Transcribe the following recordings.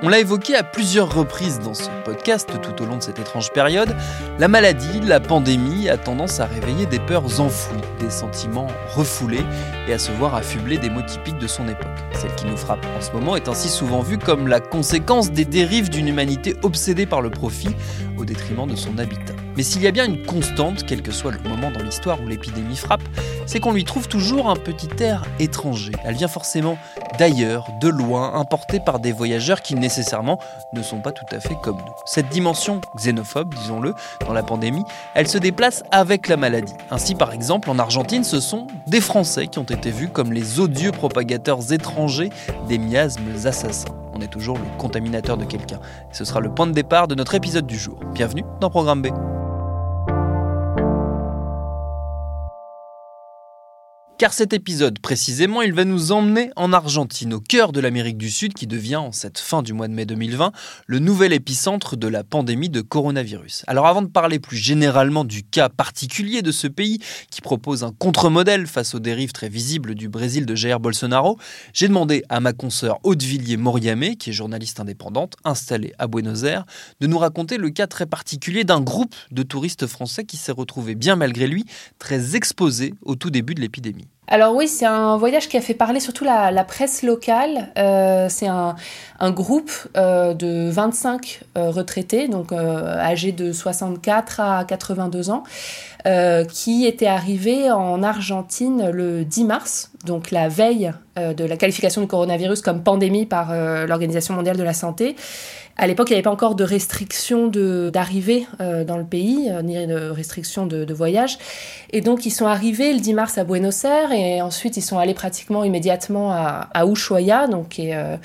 On l'a évoqué à plusieurs reprises dans ce podcast tout au long de cette étrange période, la maladie, la pandémie a tendance à réveiller des peurs enfouies, des sentiments refoulés et à se voir affublés des mots typiques de son époque. Celle qui nous frappe en ce moment est ainsi souvent vue comme la conséquence des dérives d'une humanité obsédée par le profit au détriment de son habitat. Mais s'il y a bien une constante, quel que soit le moment dans l'histoire où l'épidémie frappe, c'est qu'on lui trouve toujours un petit air étranger. Elle vient forcément d'ailleurs, de loin, importée par des voyageurs qui nécessairement ne sont pas tout à fait comme nous. Cette dimension xénophobe, disons-le, dans la pandémie, elle se déplace avec la maladie. Ainsi, par exemple, en Argentine, ce sont des Français qui ont été vus comme les odieux propagateurs étrangers des miasmes assassins. On est toujours le contaminateur de quelqu'un. Ce sera le point de départ de notre épisode du jour. Bienvenue dans Programme B. Car cet épisode, précisément, il va nous emmener en Argentine, au cœur de l'Amérique du Sud, qui devient, en cette fin du mois de mai 2020, le nouvel épicentre de la pandémie de coronavirus. Alors avant de parler plus généralement du cas particulier de ce pays, qui propose un contre-modèle face aux dérives très visibles du Brésil de Jair Bolsonaro, j'ai demandé à ma consoeur Audevilliers Moriamé, qui est journaliste indépendante installée à Buenos Aires, de nous raconter le cas très particulier d'un groupe de touristes français qui s'est retrouvé, bien malgré lui, très exposé au tout début de l'épidémie. Alors oui, c'est un voyage qui a fait parler surtout la, presse locale. Euh, c'est un, groupe euh, de 25 euh, retraités, donc âgés de 64 à 82 ans, qui étaient arrivés en Argentine le 10 mars, donc la veille de la qualification du coronavirus comme pandémie par l'Organisation mondiale de la santé. À l'époque, il n'y avait pas encore de restrictions d'arrivée euh, dans le pays, euh, ni de restrictions de, voyage. Et donc, ils sont arrivés le 10 mars à Buenos Aires et ensuite, ils sont allés pratiquement immédiatement à, Ushuaia, donc qui est euh,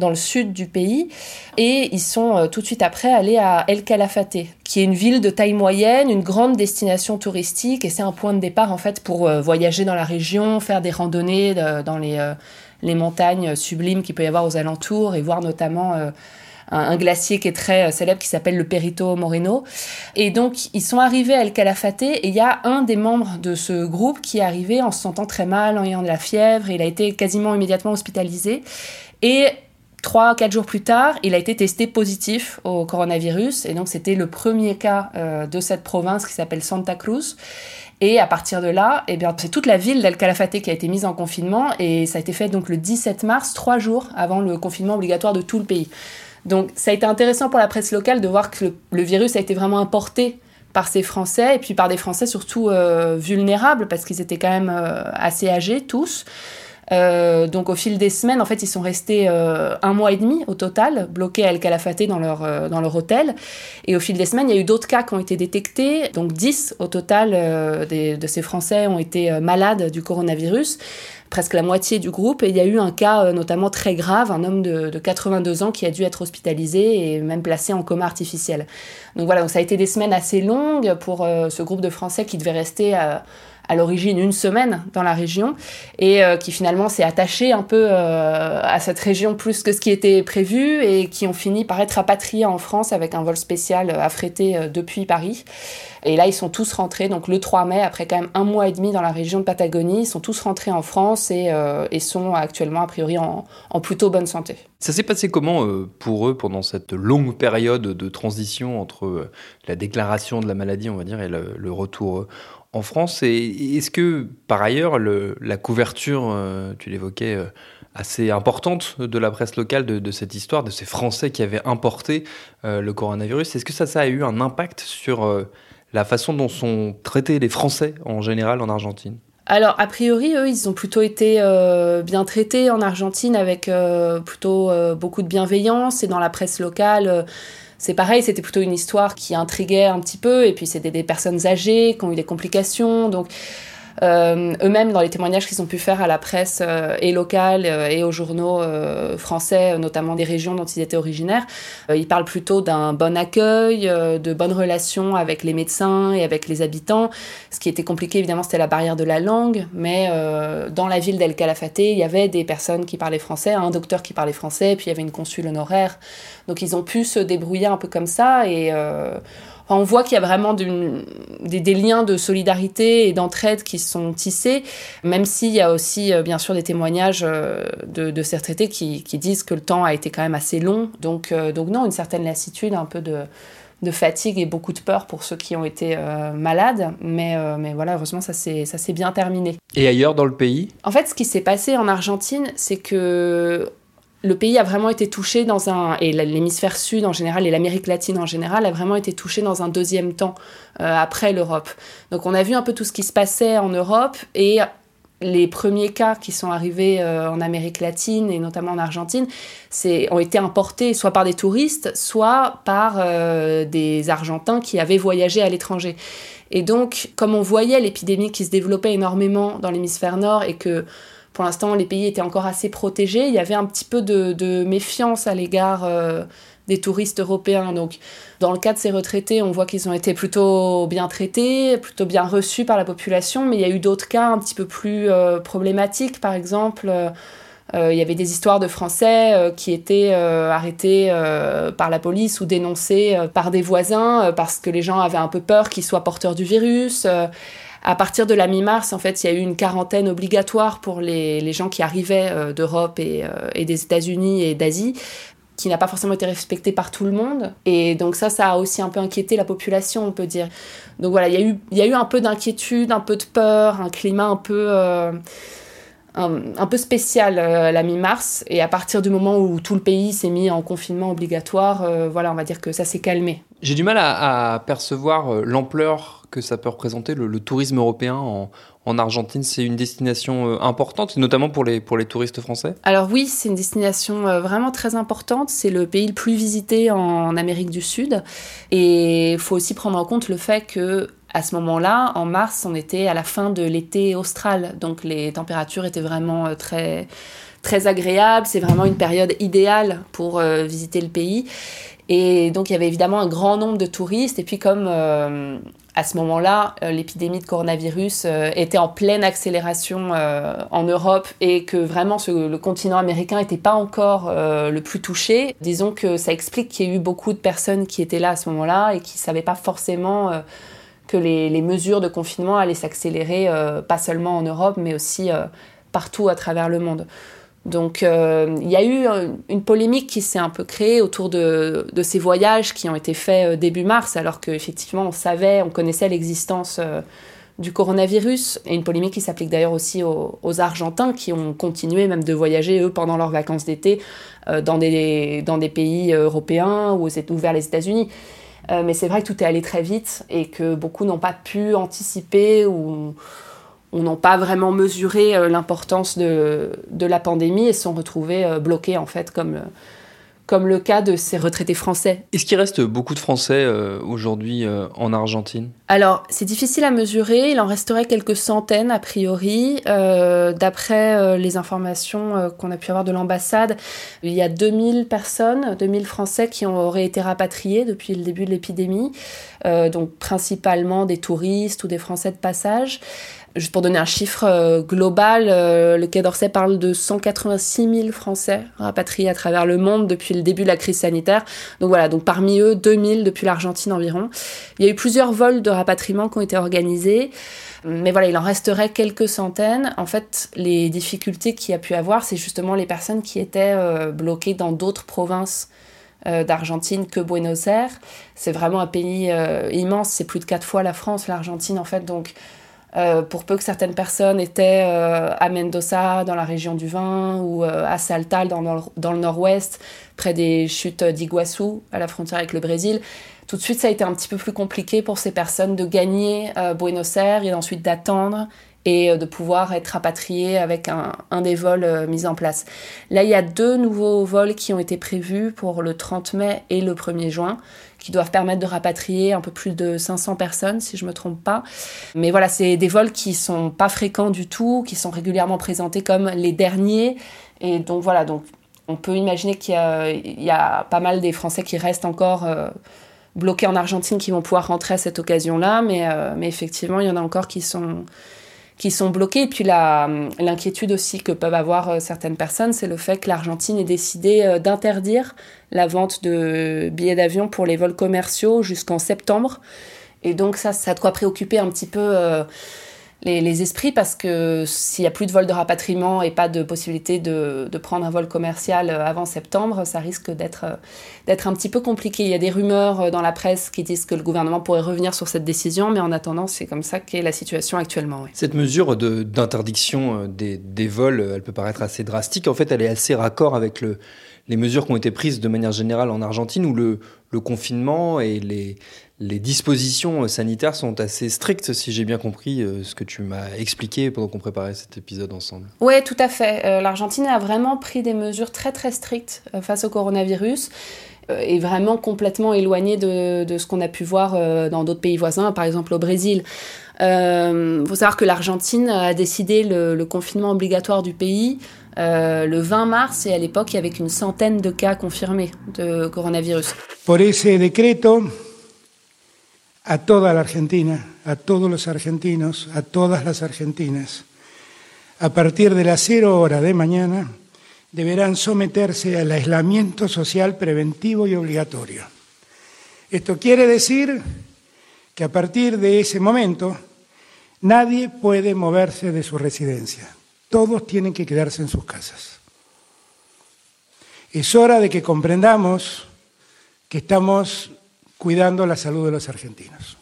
dans le sud du pays. Et ils sont tout de suite après allés à El Calafate, qui est une ville de taille moyenne, une grande destination touristique. Et c'est un point de départ, en fait, pour voyager dans la région, faire des randonnées dans les, les montagnes sublimes qu'il peut y avoir aux alentours et voir notamment un, glacier qui est très euh, célèbre qui s'appelle le Perito Moreno. Et donc, ils sont arrivés à El Calafate et il y a un des membres de ce groupe qui est arrivé en se sentant très mal, en ayant de la fièvre. il a été quasiment immédiatement hospitalisé. Et Trois, quatre jours plus tard, il a été testé positif au coronavirus. Et donc, c'était le premier cas euh, de cette province qui s'appelle Santa Cruz. Et à partir de là, eh bien, c'est toute la ville d'El Calafate qui a été mise en confinement. Et ça a été fait donc le 17 mars, trois jours avant le confinement obligatoire de tout le pays. Donc ça a été intéressant pour la presse locale de voir que le, virus a été vraiment importé par ces Français, et puis par des Français surtout euh, vulnérables, parce qu'ils étaient quand même euh, assez âgés tous. Euh, donc au fil des semaines, en fait, ils sont restés un mois et demi au total, bloqués à El Calafate dans leur, dans leur hôtel. Et au fil des semaines, il y a eu d'autres cas qui ont été détectés. Donc 10 au total de ces Français ont été malades du coronavirus presque la moitié du groupe. Et il y a eu un cas euh, notamment très grave, un homme de, 82 ans qui a dû être hospitalisé et même placé en coma artificiel. Donc voilà, donc ça a été des semaines assez longues pour euh, ce groupe de Français qui devait rester à, à l'origine une semaine dans la région et qui finalement s'est attaché un peu à cette région plus que ce qui était prévu et qui ont fini par être rapatriés en France avec un vol spécial affrété depuis Paris. Et là, ils sont tous rentrés, donc le 3 mai, après quand même un mois et demi dans la région de Patagonie, ils sont tous rentrés en France et, euh, sont actuellement, a priori, en, plutôt bonne santé. Ça s'est passé comment euh, pour eux pendant cette longue période de transition entre euh, la déclaration de la maladie, on va dire, et le, retour en France Et est-ce que, par ailleurs, la couverture, tu l'évoquais, assez importante de la presse locale de, cette histoire, de ces Français qui avaient importé le coronavirus, est-ce que ça, a eu un impact sur la façon dont sont traités les Français en général en Argentine? Alors, a priori, eux, ils ont plutôt été euh, bien traités en Argentine avec euh, plutôt euh, beaucoup de bienveillance. Et dans la presse locale, c'est pareil, c'était plutôt une histoire qui intriguait un petit peu. Et puis, c'était des personnes âgées qui ont eu des complications. Donc, eux-mêmes, dans les témoignages qu'ils ont pu faire à la presse euh, et locale euh, et aux journaux français, notamment des régions dont ils étaient originaires, ils parlent plutôt d'un bon accueil, de bonnes relations avec les médecins et avec les habitants. Ce qui était compliqué, évidemment, c'était la barrière de la langue, mais dans la ville d'El Calafate, il y avait des personnes qui parlaient français, un docteur qui parlait français, puis il y avait une consul honoraire. Donc ils ont pu se débrouiller un peu comme ça et on voit qu'il y a vraiment des, liens de solidarité et d'entraide qui sont tissés, même s'il y a aussi euh, bien sûr des témoignages euh, de, ces retraités qui, disent que le temps a été quand même assez long. Donc, euh, donc non, une certaine lassitude, un peu de, fatigue et beaucoup de peur pour ceux qui ont été malades. Mais, mais voilà, heureusement, ça s'est bien terminé. Et ailleurs dans le pays? En fait, ce qui s'est passé en Argentine, c'est que le pays a vraiment été touché dans un et l'hémisphère sud en général et l'Amérique latine en général a vraiment été touché dans un deuxième temps euh, après l'Europe. Donc on a vu un peu tout ce qui se passait en Europe et les premiers cas qui sont arrivés euh, en Amérique latine et notamment en Argentine, ont été importés soit par des touristes, soit par euh, des Argentins qui avaient voyagé à l'étranger. Et donc, comme on voyait l'épidémie qui se développait énormément dans l'hémisphère nord et que pour l'instant, les pays étaient encore assez protégés. Il y avait un petit peu de, méfiance à l'égard euh, des touristes européens. Donc, dans le cas de ces retraités, on voit qu'ils ont été plutôt bien traités, plutôt bien reçus par la population. Mais il y a eu d'autres cas un petit peu plus euh, problématiques. Par exemple, euh, il y avait des histoires de Français qui étaient arrêtés par la police ou dénoncés par des voisins parce que les gens avaient un peu peur qu'ils soient porteurs du virus. À partir de la mi-mars, en fait, il y a eu une quarantaine obligatoire pour les, gens qui arrivaient euh, d'Europe et, euh, et, des États-Unis et d'Asie qui n'a pas forcément été respectée par tout le monde. Et donc ça, ça a aussi un peu inquiété la population, on peut dire. Donc voilà, il y a eu, y a eu un peu d'inquiétude, un peu de peur, un climat un peu... Euh, un, peu spécial à la mi-mars. Et à partir du moment où tout le pays s'est mis en confinement obligatoire, voilà, on va dire que ça s'est calmé. J'ai du mal à, percevoir l'ampleur que ça peut représenter le, tourisme européen en, Argentine. C'est une destination euh, importante, notamment pour les, pour les touristes français? Alors oui, c'est une destination euh, vraiment très importante. C'est le pays le plus visité en Amérique du Sud. Et il faut aussi prendre en compte le fait que à ce moment-là, en mars, on était à la fin de l'été austral, donc les températures étaient vraiment euh, très très agréables. C'est vraiment une période idéale pour visiter le pays. Et donc il y avait évidemment un grand nombre de touristes. Et puis comme à ce moment-là, euh, l'épidémie de coronavirus euh, était en pleine accélération euh, en Europe et que vraiment le continent américain n'était pas encore le plus touché. Disons que ça explique qu'il y a eu beaucoup de personnes qui étaient là à ce moment-là et qui ne savaient pas forcément que les, mesures de confinement allaient s'accélérer, pas seulement en Europe, mais aussi partout à travers le monde. Donc euh, il y a eu une polémique qui s'est un peu créée autour de, ces voyages qui ont été faits euh, début mars, alors qu'effectivement on savait, on connaissait l'existence euh, du coronavirus, et une polémique qui s'applique d'ailleurs aussi aux, Argentins qui ont continué même de voyager, eux, pendant leurs vacances d'été, dans, des, pays européens ou, ou vers les États-Unis. Mais c'est vrai que tout est allé très vite et que beaucoup n'ont pas pu anticiper ou on n'a pas vraiment mesuré euh, l'importance de, la pandémie et se sont retrouvés euh, bloqués en fait comme, comme le cas de ces retraités français. Est-ce qu'il reste beaucoup de Français euh, aujourd'hui euh, en Argentine? Alors, c'est difficile à mesurer. Il en resterait quelques centaines, a priori. Euh, d'après les informations qu'on a pu avoir de l'ambassade, il y a 2000 personnes, 2000 Français qui auraient été rapatriés depuis le début de l'épidémie. donc, principalement des touristes ou des Français de passage. Juste pour donner un chiffre euh, global, euh, le Quai d'Orsay parle de 186 000 Français rapatriés à travers le monde depuis le début de la crise sanitaire. Donc voilà, donc parmi eux, 2000 depuis l'Argentine environ. Il y a eu plusieurs vols de rapatriement qui ont été organisés. Mais voilà, il en resterait quelques centaines. En fait, les difficultés qu'il y a pu avoir, c'est justement les personnes qui étaient euh, bloquées dans d'autres provinces d'Argentine que Buenos Aires. C'est vraiment un pays immense, c'est plus de quatre fois la France, l'Argentine en fait. Donc euh, pour peu que certaines personnes étaient euh, à Mendoza, dans la région du vin, ou euh, à Saltal, dans, dans le nord-ouest, près des chutes d'Iguassou, à la frontière avec le Brésil, tout de suite ça a été un petit peu plus compliqué pour ces personnes de gagner Buenos Aires et ensuite d'attendre et de pouvoir être rapatriées avec un, des vols mis en place. Là, il y a deux nouveaux vols qui ont été prévus pour le 30 mai et le 1er juin qui doivent permettre de rapatrier un peu plus de 500 personnes, si je me trompe pas. Mais voilà, c'est des vols qui sont pas fréquents du tout, qui sont régulièrement présentés comme les derniers. Et donc voilà, donc on peut imaginer qu'il y, a pas mal des Français qui restent encore euh, bloqués en Argentine qui vont pouvoir rentrer à cette occasion-là, euh, mais effectivement, il y en a encore qui sont qui sont bloqués. Et puis l'inquiétude aussi que peuvent avoir euh, certaines personnes, c'est le fait que l'Argentine ait décidé euh, d'interdire la vente de billets d'avion pour les vols commerciaux jusqu'en septembre. Et donc ça, ça doit préoccuper un petit peu les, esprits parce que s'il n'y a plus de vol de rapatriement et pas de possibilité de, prendre un vol commercial euh, avant septembre, ça risque d'être euh, d'être un petit peu compliqué. Il y a des rumeurs euh, dans la presse qui disent que le gouvernement pourrait revenir sur cette décision, mais en attendant, c'est comme ça qu'est la situation actuellement. Cette mesure d'interdiction des, vols, elle peut paraître assez drastique. En fait, elle est assez raccord avec le, les mesures qui ont été prises de manière générale en Argentine où le confinement et les, les dispositions sanitaires sont assez strictes, si j'ai bien compris euh, ce que tu m'as expliqué pendant qu'on préparait cet épisode ensemble. Oui, tout à fait. Euh, L'Argentine a vraiment pris des mesures très très strictes euh, face au coronavirus et vraiment complètement éloignée de, ce qu'on a pu voir dans d'autres pays voisins, par exemple au Brésil. Il faut savoir que l'Argentine a décidé le, confinement obligatoire du pays le 20 mars et à l'époque il y avait une centaine de cas confirmés de coronavirus. Por ese decreto a toda la Argentina, a todos los argentinos, a todas las argentinas, a partir de las cero hora de mañana, deberán someterse al aislamiento social preventivo y obligatorio. Esto quiere decir que a partir de ese momento nadie puede moverse de su residencia. Todos tienen que quedarse en sus casas. Es hora de que comprendamos que estamos cuidando la salud de los argentinos.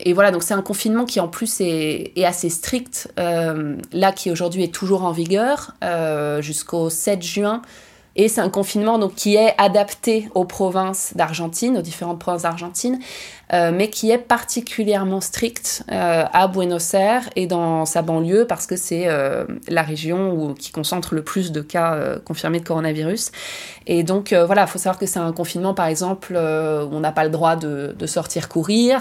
Et voilà, donc c'est un confinement qui en plus est, assez strict, euh, là qui aujourd'hui est toujours en vigueur euh, jusqu'au 7 juin. Et c'est un confinement donc, qui est adapté aux provinces d'Argentine, aux différentes provinces d'Argentine, euh, mais qui est particulièrement strict euh, à Buenos Aires et dans sa banlieue parce que c'est euh, la région qui concentre le plus de cas confirmés de coronavirus. Et donc voilà, il faut savoir que c'est un confinement par exemple où on n'a pas le droit de, sortir courir.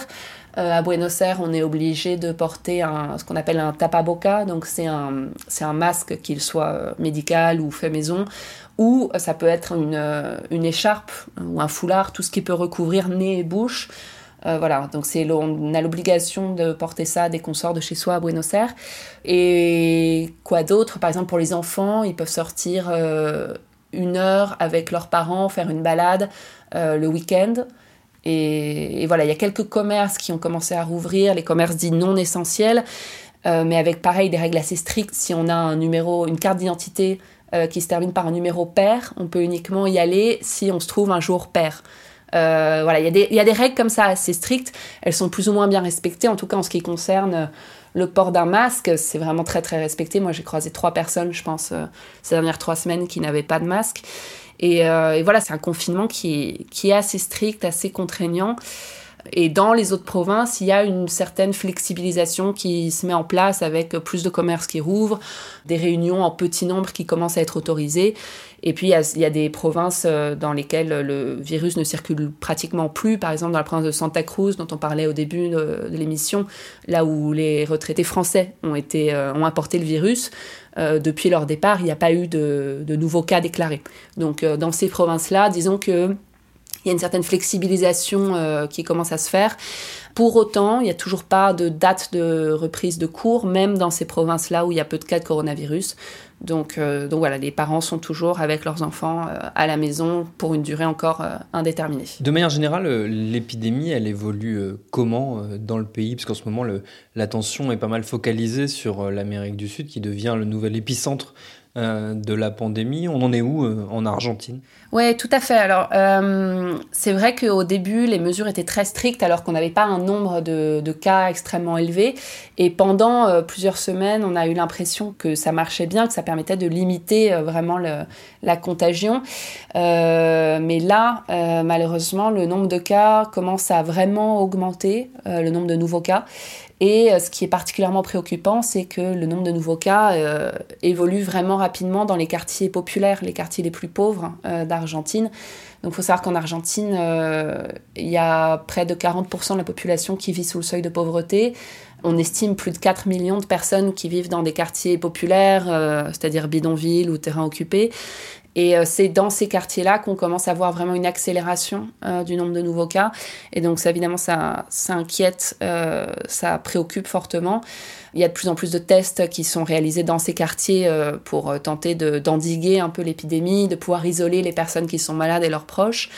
à Buenos Aires, on est obligé de porter un, ce qu'on appelle un tapaboca, donc c'est un, un masque, qu'il soit médical ou fait maison, ou ça peut être une, une écharpe ou un foulard, tout ce qui peut recouvrir nez et bouche. Euh, voilà, donc c'est on a l'obligation de porter ça dès qu'on sort de chez soi à Buenos Aires. Et quoi d'autre? Par exemple, pour les enfants, ils peuvent sortir euh, une heure avec leurs parents, faire une balade euh, le week-end. Et, voilà, il y a quelques commerces qui ont commencé à rouvrir, les commerces dits non essentiels, mais avec pareil des règles assez strictes. Si on a un numéro, une carte d'identité qui se termine par un numéro pair, on peut uniquement y aller si on se trouve un jour pair. Euh, voilà, il y, a des règles comme ça assez strictes. Elles sont plus ou moins bien respectées, en tout cas en ce qui concerne euh, le port d'un masque. C'est vraiment très très respecté. Moi, j'ai croisé trois personnes, je pense, euh, ces dernières trois semaines qui n'avaient pas de masque. Et, voilà, c'est un confinement qui est assez strict, assez contraignant. Et dans les autres provinces, il y a une certaine flexibilisation qui se met en place avec plus de commerces qui rouvrent, des réunions en petit nombre qui commencent à être autorisées. Et puis, il y, a, des provinces euh, dans lesquelles le virus ne circule pratiquement plus. Par exemple, dans la province de Santa Cruz, dont on parlait au début de, l'émission, là où les retraités français ont, été, euh, ont importé le virus. Euh, depuis leur départ, il n'y a pas eu de, de, nouveaux cas déclarés. Donc, dans ces provinces-là, disons que il y a une certaine flexibilisation euh, qui commence à se faire. Pour autant, il n'y a toujours pas de date de reprise de cours, même dans ces provinces-là où il y a peu de cas de coronavirus. Donc, euh, donc voilà, les parents sont toujours avec leurs enfants euh, à la maison pour une durée encore indéterminée. De manière générale, l'épidémie, elle évolue comment dans le pays? Parce qu'en ce moment, l'attention est pas mal focalisée sur l'Amérique du Sud, qui devient le nouvel épicentre euh, de la pandémie. On en est où euh, en Argentine? Oui, tout à fait. Alors, euh, c'est vrai qu'au début, les mesures étaient très strictes alors qu'on n'avait pas un nombre de, cas extrêmement élevé. Et pendant plusieurs semaines, on a eu l'impression que ça marchait bien, que ça permettait de limiter vraiment la contagion. mais là, malheureusement, le nombre de cas commence à vraiment augmenter, le nombre de nouveaux cas. Et euh, ce qui est particulièrement préoccupant, c'est que le nombre de nouveaux cas euh, évolue vraiment rapidement dans les quartiers populaires, les quartiers les plus pauvres euh, d'Argentine. Donc il faut savoir qu'en Argentine, il y a près de 40% de la population qui vit sous le seuil de pauvreté. On estime plus de 4 millions de personnes qui vivent dans des quartiers populaires, c'est-à-dire bidonvilles ou terrains occupés. Et euh, c'est dans ces quartiers-là qu'on commence à voir vraiment une accélération euh, du nombre de nouveaux cas. Et donc, ça, évidemment, ça, inquiète, euh, ça préoccupe fortement. Il y a de plus en plus de tests qui sont réalisés dans ces quartiers pour tenter d'endiguer un peu l'épidémie, de pouvoir isoler les personnes qui sont malades et leurs proches.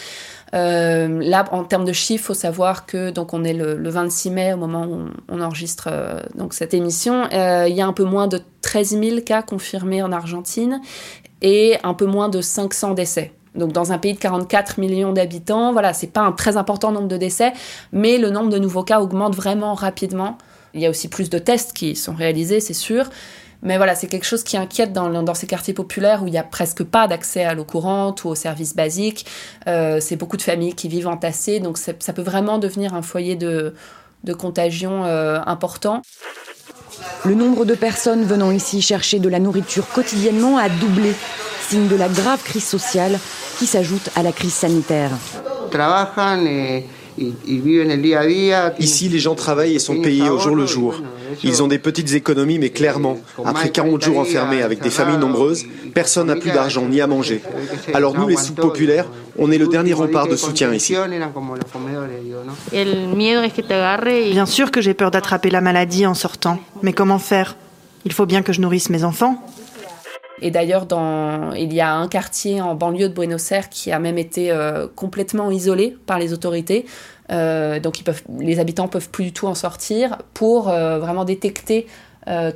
Là, en termes de chiffres, il faut savoir que donc on est le, 26 mai au moment où on, enregistre donc cette émission. il y a un peu moins de 13 000 cas confirmés en Argentine et un peu moins de 500 décès. Donc dans un pays de 44 millions d'habitants, voilà, c'est pas un très important nombre de décès, mais le nombre de nouveaux cas augmente vraiment rapidement. Il y a aussi plus de tests qui sont réalisés, c'est sûr. Mais voilà, c'est quelque chose qui inquiète dans, ces quartiers populaires où il n'y a presque pas d'accès à l'eau courante ou aux services basiques. Euh, c'est beaucoup de familles qui vivent entassées, donc ça peut vraiment devenir un foyer de, de contagion euh, important. Le nombre de personnes venant ici chercher de la nourriture quotidiennement a doublé, signe de la grave crise sociale qui s'ajoute à la crise sanitaire. Ici, les gens travaillent et sont payés au jour le jour. Ils ont des petites économies, mais clairement, après 40 jours enfermés avec des familles nombreuses, personne n'a plus d'argent ni à manger. Alors nous, les sous-populaires, on est le dernier rempart de soutien ici. Bien sûr que j'ai peur d'attraper la maladie en sortant, mais comment faire? Il faut bien que je nourrisse mes enfants. Et d'ailleurs, il y a un quartier en banlieue de Buenos Aires qui a même été euh, complètement isolé par les autorités. Euh, donc les habitants peuvent plus du tout en sortir pour euh, vraiment détecter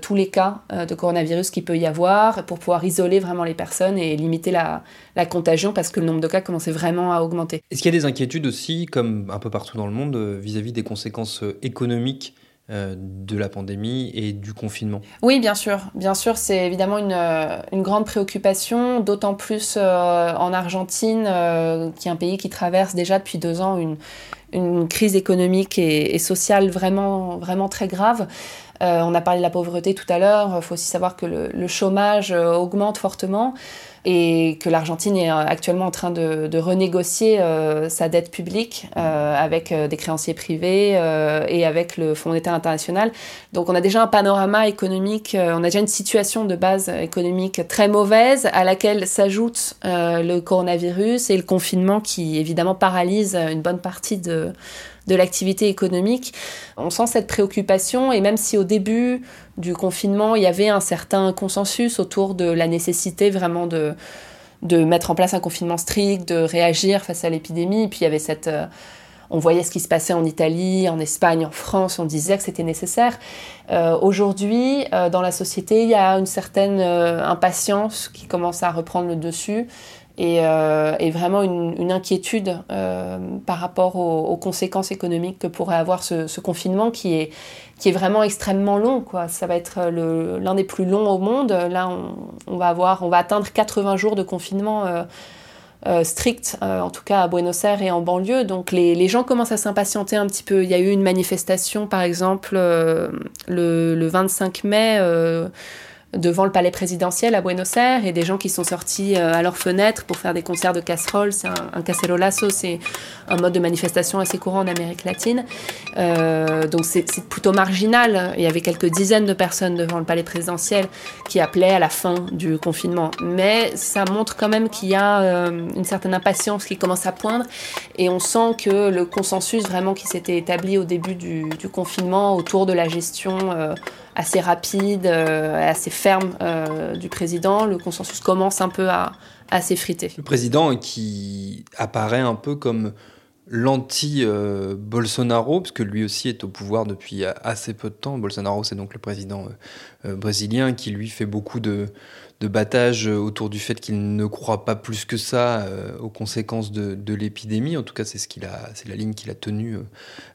tous les cas de coronavirus qu'il peut y avoir, pour pouvoir isoler vraiment les personnes et limiter la, contagion parce que le nombre de cas commençait vraiment à augmenter. Est-ce qu'il y a des inquiétudes aussi, comme un peu partout dans le monde, vis à -vis des conséquences économiques euh, de la pandémie et du confinement? Oui, bien sûr. Bien sûr, c'est évidemment une, euh, grande préoccupation, d'autant plus euh, en Argentine, qui est un pays qui traverse déjà depuis deux ans une, crise économique et, sociale vraiment, vraiment très grave. On a parlé de la pauvreté tout à l'heure. Il faut aussi savoir que le chômage augmente fortement et que l'Argentine est euh, actuellement en train de, renégocier euh, sa dette publique euh, avec des créanciers privés et avec le Fonds monétaire international. Donc on a déjà un panorama économique, on a déjà une situation de base économique très mauvaise à laquelle s'ajoute le coronavirus et le confinement qui évidemment paralyse une bonne partie de, de l'activité économique. On sent cette préoccupation et même si au début du confinement, il y avait un certain consensus autour de la nécessité vraiment de, de mettre en place un confinement strict, de réagir face à l'épidémie, puis il y avait cette... Euh, on voyait ce qui se passait en Italie, en Espagne, en France, on disait que c'était nécessaire. Euh, aujourd'hui, euh, dans la société, il y a une certaine impatience qui commence à reprendre le dessus et, euh, et vraiment une, inquiétude euh, par rapport aux, conséquences économiques que pourrait avoir ce, confinement qui est, vraiment extrêmement long. Ça va être l'un des plus longs au monde. Là, on, va atteindre 80 jours de confinement. Euh, strict, en tout cas à Buenos Aires et en banlieue. Donc les, gens commencent à s'impatienter un petit peu. Il y a eu une manifestation, par exemple, le, le, 25 mai devant le palais présidentiel à Buenos Aires et des gens qui sont sortis euh, à leurs fenêtres pour faire des concerts de casseroles. C'est un, un c'est un mode de manifestation assez courant en Amérique latine. Euh, donc c'est plutôt marginal. Il y avait quelques dizaines de personnes devant le palais présidentiel qui appelaient à la fin du confinement. Mais ça montre quand même qu'il y a euh, une certaine impatience qui commence à poindre et on sent que le consensus vraiment qui s'était établi au début du, du, confinement autour de la gestion assez rapide, euh, assez ferme euh, du président, le consensus commence un peu à, s'effriter. Le président qui apparaît un peu comme l'anti-Bolsonaro, parce que lui aussi est au pouvoir depuis assez peu de temps. Bolsonaro, c'est donc le président euh, brésilien qui, lui, fait beaucoup de, de battage autour du fait qu'il ne croit pas plus que ça euh, aux conséquences de, l'épidémie. En tout cas, c'est ce qu'il a, c'est la ligne qu'il a tenue euh,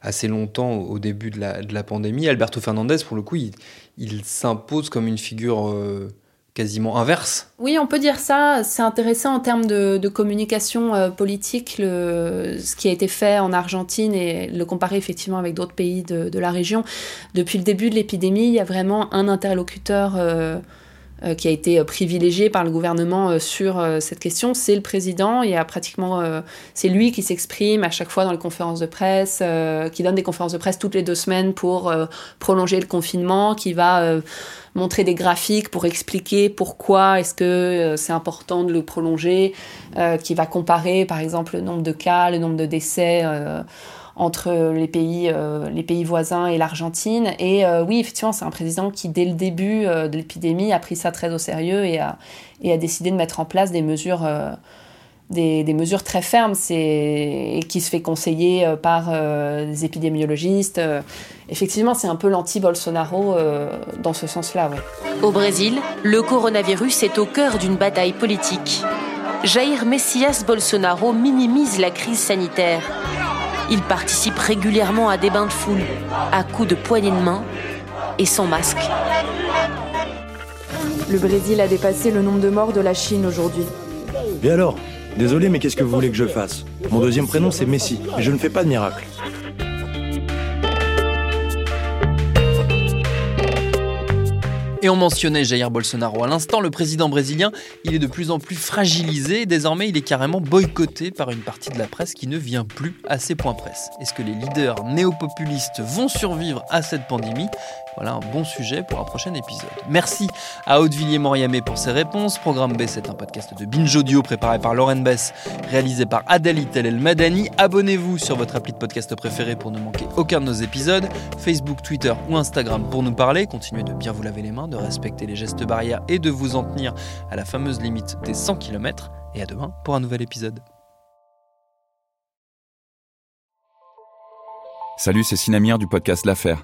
assez longtemps au début de la, pandémie. Alberto Fernandez, pour le coup, il, s'impose comme une figure euh, quasiment inverse. Oui, on peut dire ça. C'est intéressant en termes de, communication politique, ce qui a été fait en Argentine et le comparer effectivement avec d'autres pays de, la région. Depuis le début de l'épidémie, il y a vraiment un interlocuteur euh, qui a été euh, privilégié par le gouvernement euh, sur cette question, c'est le président. Il y a pratiquement, c'est lui qui s'exprime à chaque fois dans les conférences de presse, qui donne des conférences de presse toutes les deux semaines pour prolonger le confinement, qui va montrer des graphiques pour expliquer pourquoi est-ce que c'est important de le prolonger, qui va comparer par exemple le nombre de cas, le nombre de décès entre les pays, euh, les pays voisins et l'Argentine. Et euh, oui, effectivement, c'est un président qui, dès le début euh, de l'épidémie, a pris ça très au sérieux et a, décidé de mettre en place des mesures, des, mesures très fermes et qui se fait conseiller par des épidémiologistes. effectivement, c'est un peu l'anti-Bolsonaro dans ce sens-là. Au Brésil, le coronavirus est au cœur d'une bataille politique. Jair Messias Bolsonaro minimise la crise sanitaire il participe régulièrement à des bains de foule, à coups de poignées de main et sans masque. Le Brésil a dépassé le nombre de morts de la Chine aujourd'hui. Et alors? Désolé, mais qu'est-ce que vous voulez que je fasse? Mon deuxième prénom, c'est Messi, mais je ne fais pas de miracle. Et on mentionnait Jair Bolsonaro à l'instant, le président brésilien, il est de plus en plus fragilisé. Désormais, il est carrément boycotté par une partie de la presse qui ne vient plus à ses points presse. Est-ce que les leaders néo-populistes vont survivre à cette pandémie? Voilà un bon sujet pour un prochain épisode. Merci à Audevilliers Moriamé pour ses réponses. Programme B, c'est un podcast de Binge Audio préparé par Lauren Bess, réalisé par Adali El Madani. Abonnez-vous sur votre appli de podcast préféré pour ne manquer aucun de nos épisodes. Facebook, Twitter ou Instagram pour nous parler. Continuez de bien vous laver les mains, de respecter les gestes barrières et de vous en tenir à la fameuse limite des 100 km. Et à demain pour un nouvel épisode. Salut, c'est Sinamir du podcast L'Affaire.